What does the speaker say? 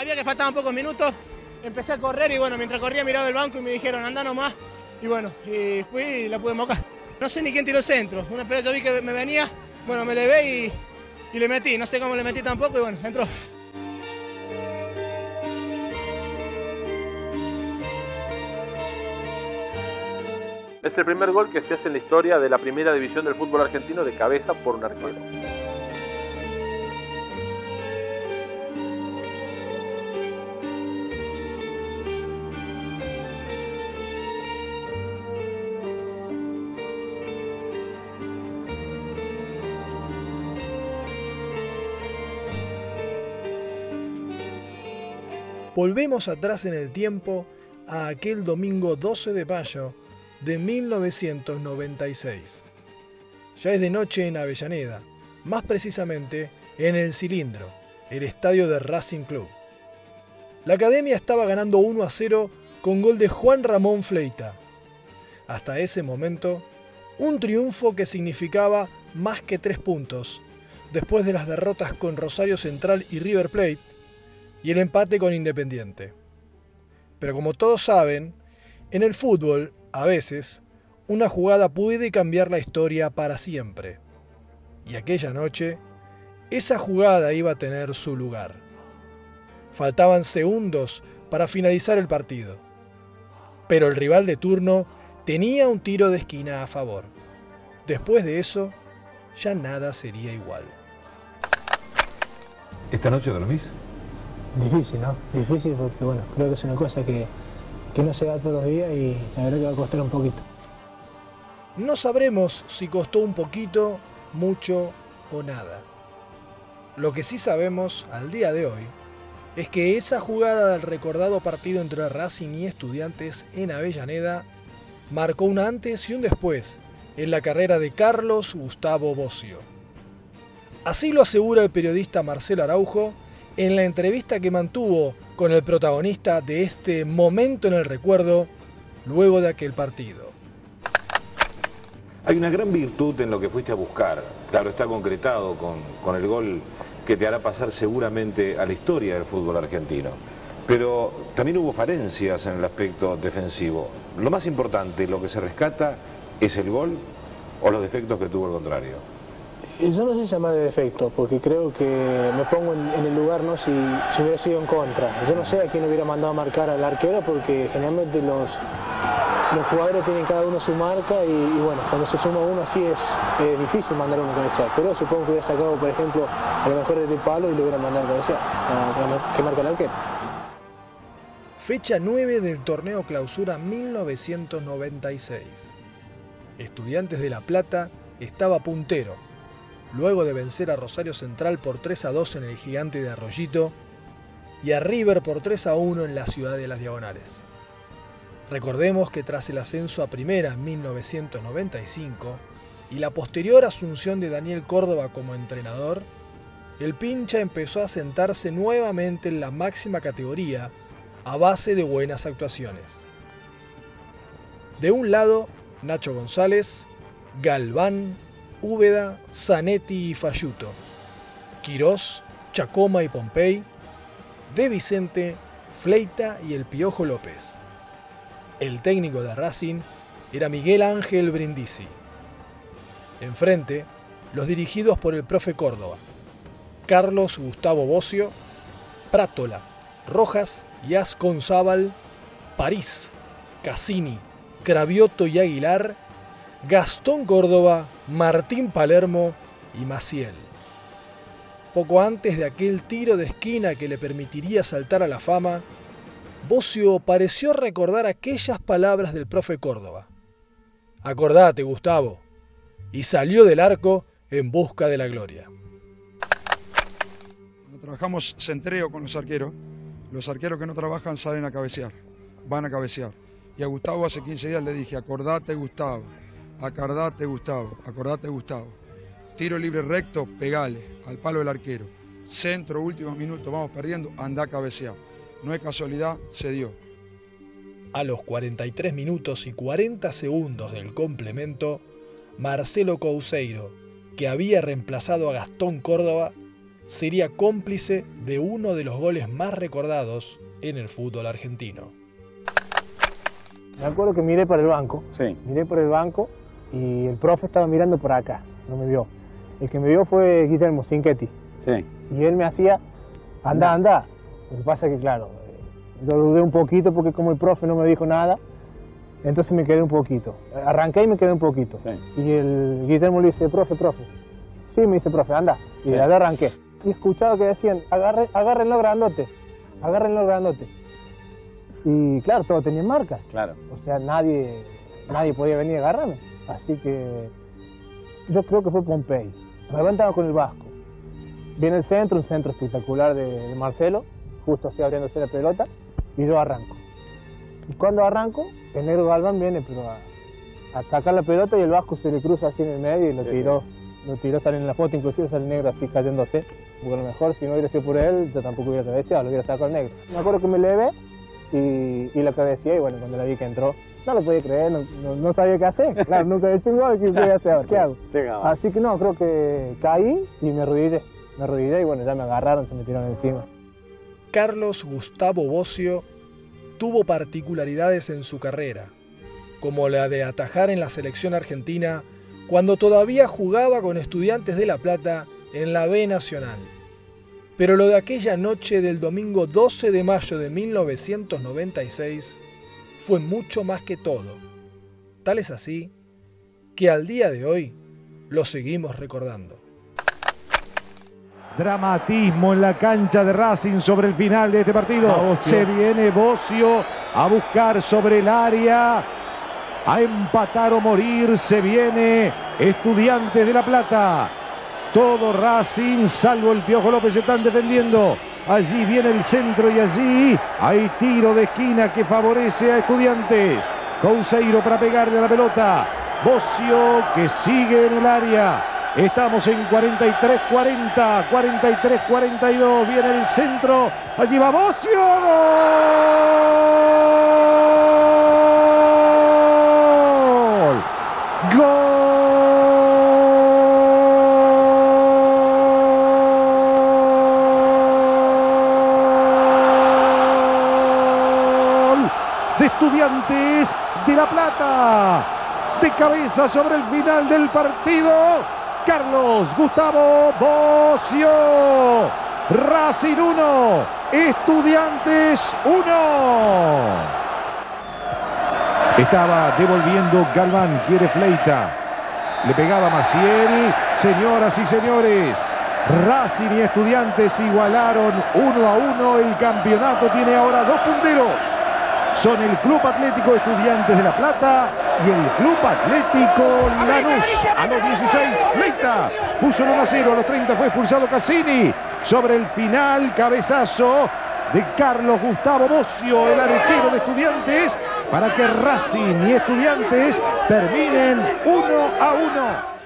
sabía que faltaban pocos minutos, empecé a correr y bueno, mientras corría miraba el banco y me dijeron, anda nomás. Y bueno, y fui y la pude mocar. No sé ni quién tiró centro. Una pelota yo vi que me venía, bueno, me levé y, y le metí. No sé cómo le metí tampoco y bueno, entró. Es el primer gol que se hace en la historia de la primera división del fútbol argentino de cabeza por un arquero. Volvemos atrás en el tiempo a aquel domingo 12 de mayo de 1996. Ya es de noche en Avellaneda, más precisamente en el Cilindro, el estadio de Racing Club. La academia estaba ganando 1 a 0 con gol de Juan Ramón Fleita. Hasta ese momento, un triunfo que significaba más que tres puntos, después de las derrotas con Rosario Central y River Plate, y el empate con Independiente. Pero como todos saben, en el fútbol, a veces, una jugada puede cambiar la historia para siempre. Y aquella noche, esa jugada iba a tener su lugar. Faltaban segundos para finalizar el partido. Pero el rival de turno tenía un tiro de esquina a favor. Después de eso, ya nada sería igual. ¿Esta noche dormís? Difícil, ¿no? Difícil porque, bueno, creo que es una cosa que, que no se da todos los días y la verdad que va a costar un poquito. No sabremos si costó un poquito, mucho o nada. Lo que sí sabemos al día de hoy es que esa jugada del recordado partido entre Racing y Estudiantes en Avellaneda marcó un antes y un después en la carrera de Carlos Gustavo Bocio. Así lo asegura el periodista Marcelo Araujo en la entrevista que mantuvo con el protagonista de este momento en el recuerdo luego de aquel partido. Hay una gran virtud en lo que fuiste a buscar. Claro, está concretado con, el gol que te hará pasar seguramente a la historia del fútbol argentino. Pero también hubo falencias en el aspecto defensivo. Lo más importante, lo que se rescata, es el gol o los defectos que tuvo el contrario. Yo no sé llamar de defecto, porque creo que me pongo en, el lugar ¿no? si, si, hubiera sido en contra. Yo no sé a quién hubiera mandado a marcar al arquero, porque generalmente los, los jugadores tienen cada uno su marca y, bueno, cuando se suma uno así es difícil mandar uno a cabecear. Pero supongo que hubiera sacado, por ejemplo, a lo mejor el palo y lo hubiera mandado a cabecear, a, que marca el arquero. Fecha 9 del torneo clausura 1996. Estudiantes de La Plata estaba puntero luego de vencer a Rosario Central por 3 a 2 en el gigante de Arroyito y a River por 3 a 1 en la ciudad de las Diagonales. Recordemos que tras el ascenso a primera en 1995 y la posterior asunción de Daniel Córdoba como entrenador, el pincha empezó a sentarse nuevamente en la máxima categoría a base de buenas actuaciones. De un lado, Nacho González, Galván, Úbeda, Zanetti y Falluto, Quirós, Chacoma y Pompey, De Vicente, Fleita y el Piojo López. El técnico de Racing era Miguel Ángel Brindisi. Enfrente, los dirigidos por el profe Córdoba, Carlos Gustavo Bocio, Prátola, Rojas y Asconzábal, París, Cassini, Cravioto y Aguilar, Gastón Córdoba, Martín Palermo y Maciel. Poco antes de aquel tiro de esquina que le permitiría saltar a la fama, Bocio pareció recordar aquellas palabras del profe Córdoba. Acordate, Gustavo. Y salió del arco en busca de la gloria. Cuando trabajamos centreo con los arqueros, los arqueros que no trabajan salen a cabecear, van a cabecear. Y a Gustavo hace 15 días le dije, acordate, Gustavo acordate Gustavo, acordate Gustavo. Tiro libre recto, pegale al palo del arquero. Centro, último minuto, vamos perdiendo, anda a cabecear. No es casualidad, se dio. A los 43 minutos y 40 segundos del complemento, Marcelo Couseiro, que había reemplazado a Gastón Córdoba, sería cómplice de uno de los goles más recordados en el fútbol argentino. Me acuerdo que miré para el banco, Sí. miré por el banco y el profe estaba mirando por acá, no me vio. El que me vio fue Guillermo Cinquetti Sí. y él me hacía, anda, anda. Lo que pasa es que, claro, eh, yo dudé un poquito porque como el profe no me dijo nada, entonces me quedé un poquito. Arranqué y me quedé un poquito. Sí. Y el Guillermo le dice, profe, profe. Sí, me dice, profe, anda. Y Sí. arranqué. Y escuchaba que decían, agarre, agárrenlo grandote, agárrenlo grandote. Y claro, todo tenía marca. Claro. O sea, nadie, nadie podía venir a agarrarme. Así que yo creo que fue Pompey. Me levantaba con el Vasco. Viene el centro, un centro espectacular de, de Marcelo, justo así abriéndose la pelota, y yo arranco. Y cuando arranco, el negro Galván viene pero a, a sacar la pelota y el Vasco se le cruza así en el medio y lo Sí, tiró. Lo tiró, sale en la foto, inclusive sale el negro así cayéndose. Porque a lo mejor si no hubiera sido por él, yo tampoco hubiera cabeceado, lo hubiera sacado el negro. Me acuerdo que me levé y, y la cabeceé y bueno, cuando la vi que entró, no lo podía creer, no, no- no sabía qué hacer. Claro, nunca he hecho un gol, ¿qué voy a hacer? ¿Qué hago? Así que no, creo que caí y me arrodillé. Me arrodillé y bueno, ya me agarraron, se me tiraron encima. Carlos Gustavo Bocio tuvo particularidades en su carrera, como la de atajar en la selección argentina cuando todavía jugaba con estudiantes de La Plata en la B Nacional. Pero lo de aquella noche del domingo 12 de mayo de 1996 fue mucho más que todo. Tal es así que al día de hoy lo seguimos recordando. Dramatismo en la cancha de Racing sobre el final de este partido. Se viene Bocio a buscar sobre el área. A empatar o morir. Se viene Estudiantes de La Plata. Todo Racing, salvo el Piojo López, se están defendiendo. Allí viene el centro y allí hay tiro de esquina que favorece a Estudiantes. Couseiro para pegarle a la pelota. Bocio que sigue en el área. Estamos en 43-40, 43-42. Viene el centro. Allí va Bocio. ¡Gol! ¡Gol! De De La Plata. De cabeza sobre el final del partido. Carlos Gustavo Bocio. Racing 1, Estudiantes 1. Estaba devolviendo Galván, quiere Fleita. Le pegaba Maciel. Señoras y señores, Racing y Estudiantes igualaron uno a uno. El campeonato tiene ahora dos punteros. Son el Club Atlético Estudiantes de La Plata y el Club Atlético Lanús. A los 16, Fleita puso el 1 a 0. A los 30 fue expulsado Cassini. Sobre el final, cabezazo de Carlos Gustavo Bocio, el arquero de Estudiantes, para que Racing y Estudiantes terminen 1 a 1.